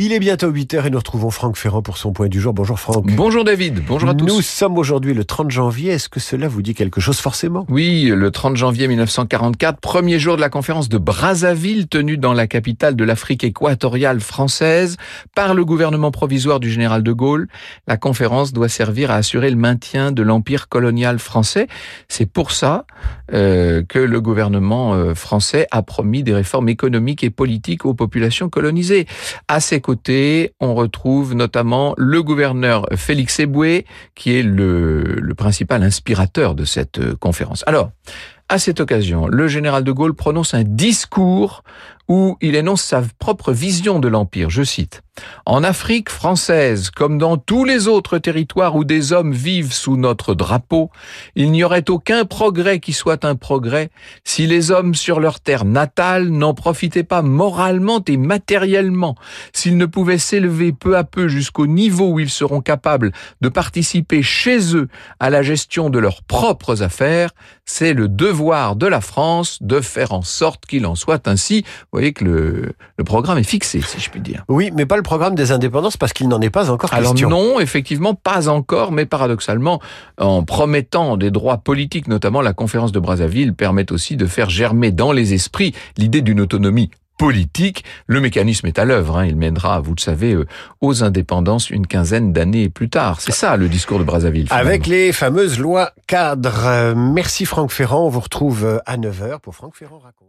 Il est bientôt 8h et nous retrouvons Franck Ferrand pour son point du jour. Bonjour Franck. Bonjour David, bonjour à tous. Nous sommes aujourd'hui le 30 janvier. Est-ce que cela vous dit quelque chose forcément? Oui, le 30 janvier 1944, premier jour de la conférence de Brazzaville tenue dans la capitale de l'Afrique équatoriale française par le gouvernement provisoire du général de Gaulle. La conférence doit servir à assurer le maintien de l'empire colonial français. C'est pour ça euh, que le gouvernement euh, français a promis des réformes économiques et politiques aux populations colonisées. À ses côté, on retrouve notamment le gouverneur Félix Eboué, qui est le, le principal inspirateur de cette euh, conférence. Alors, à cette occasion, le général de Gaulle prononce un discours où il énonce sa propre vision de l'Empire. Je cite. En Afrique française, comme dans tous les autres territoires où des hommes vivent sous notre drapeau, il n'y aurait aucun progrès qui soit un progrès si les hommes sur leur terre natale n'en profitaient pas moralement et matériellement, s'ils ne pouvaient s'élever peu à peu jusqu'au niveau où ils seront capables de participer chez eux à la gestion de leurs propres affaires, c'est le devoir de la France de faire en sorte qu'il en soit ainsi. Vous voyez que le, le programme est fixé, si je puis dire. Oui, mais pas le programme des indépendances parce qu'il n'en est pas encore Alors question. non, effectivement, pas encore, mais paradoxalement, en promettant des droits politiques, notamment la conférence de Brazzaville, permet aussi de faire germer dans les esprits l'idée d'une autonomie politique. Le mécanisme est à l'œuvre. Hein. Il mènera, vous le savez, euh, aux indépendances une quinzaine d'années plus tard. C'est ça le discours de Brazzaville. Avec les fameuses lois cadres. Euh, Merci Franck Ferrand. On vous retrouve euh, à 9h pour Franck Ferrand raconte.